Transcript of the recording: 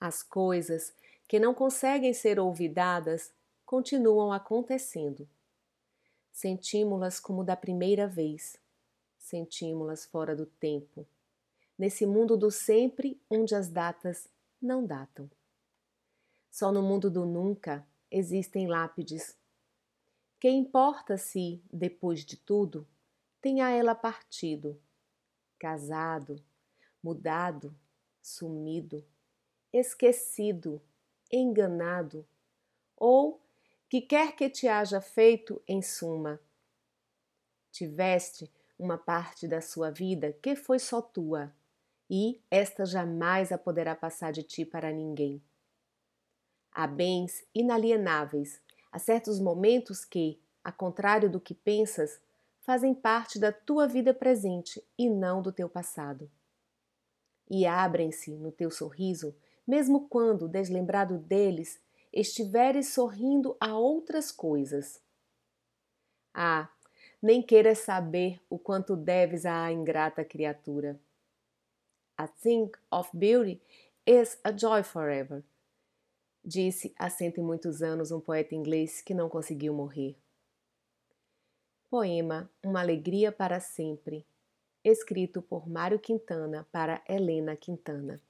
As coisas que não conseguem ser olvidadas continuam acontecendo. Sentimos-las como da primeira vez, sentimos-las fora do tempo, nesse mundo do sempre onde as datas não datam. Só no mundo do nunca existem lápides. Que importa se, depois de tudo, tenha ela partido, casado, mudado, sumido, esquecido, enganado, ou que quer que te haja feito em suma. Tiveste uma parte da sua vida que foi só tua, e esta jamais a poderá passar de ti para ninguém. Há bens inalienáveis, há certos momentos que, a contrário do que pensas, fazem parte da tua vida presente e não do teu passado. E abrem-se no teu sorriso mesmo quando, deslembrado deles, estiveres sorrindo a outras coisas. Ah, nem queiras saber o quanto deves à ingrata criatura. A thing of beauty is a joy forever, disse há cento e muitos anos um poeta inglês que não conseguiu morrer. Poema Uma Alegria para Sempre, escrito por Mário Quintana para Helena Quintana.